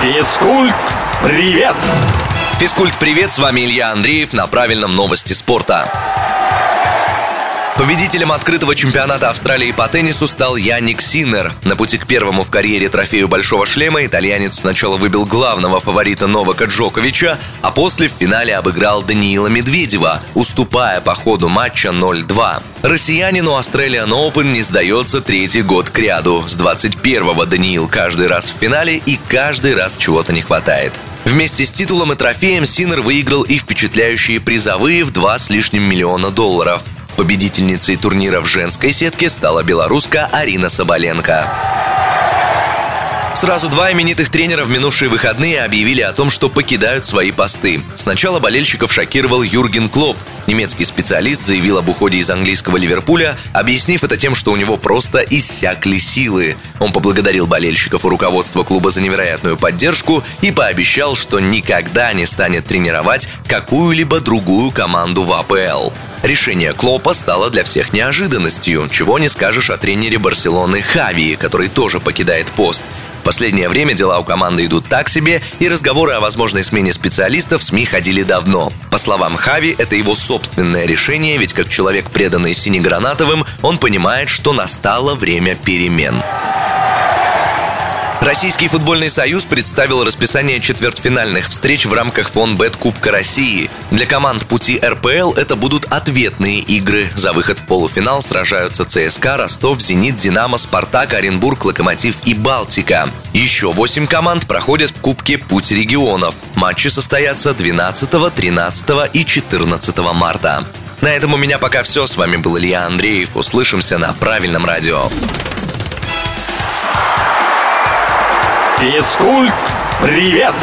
Физкульт, привет! Физкульт, привет, с вами Илья Андреев на правильном новости спорта. Победителем открытого чемпионата Австралии по теннису стал Яник Синнер. На пути к первому в карьере трофею Большого шлема итальянец сначала выбил главного фаворита Новака Джоковича, а после в финале обыграл Даниила Медведева, уступая по ходу матча 0-2. Россиянину Australian Open не сдается третий год к ряду. С 21-го Даниил каждый раз в финале и каждый раз чего-то не хватает. Вместе с титулом и трофеем Синер выиграл и впечатляющие призовые в два с лишним миллиона долларов. Победительницей турнира в женской сетке стала белоруска Арина Соболенко. Сразу два именитых тренера в минувшие выходные объявили о том, что покидают свои посты. Сначала болельщиков шокировал Юрген Клоп. Немецкий специалист заявил об уходе из английского Ливерпуля, объяснив это тем, что у него просто иссякли силы. Он поблагодарил болельщиков и руководство клуба за невероятную поддержку и пообещал, что никогда не станет тренировать какую-либо другую команду в АПЛ. Решение Клопа стало для всех неожиданностью, чего не скажешь о тренере Барселоны Хави, который тоже покидает пост. Последнее время дела у команды идут так себе, и разговоры о возможной смене специалистов в СМИ ходили давно. По словам Хави, это его собственное решение, ведь как человек, преданный Синегранатовым, он понимает, что настало время перемен. Российский футбольный союз представил расписание четвертьфинальных встреч в рамках фонбет Кубка России. Для команд пути РПЛ это будут ответные игры. За выход в полуфинал сражаются ЦСКА, Ростов, Зенит, Динамо, Спартак, Оренбург, Локомотив и Балтика. Еще восемь команд проходят в Кубке Путь регионов. Матчи состоятся 12, 13 и 14 марта. На этом у меня пока все. С вами был Илья Андреев. Услышимся на правильном радио. Физкульт, привет!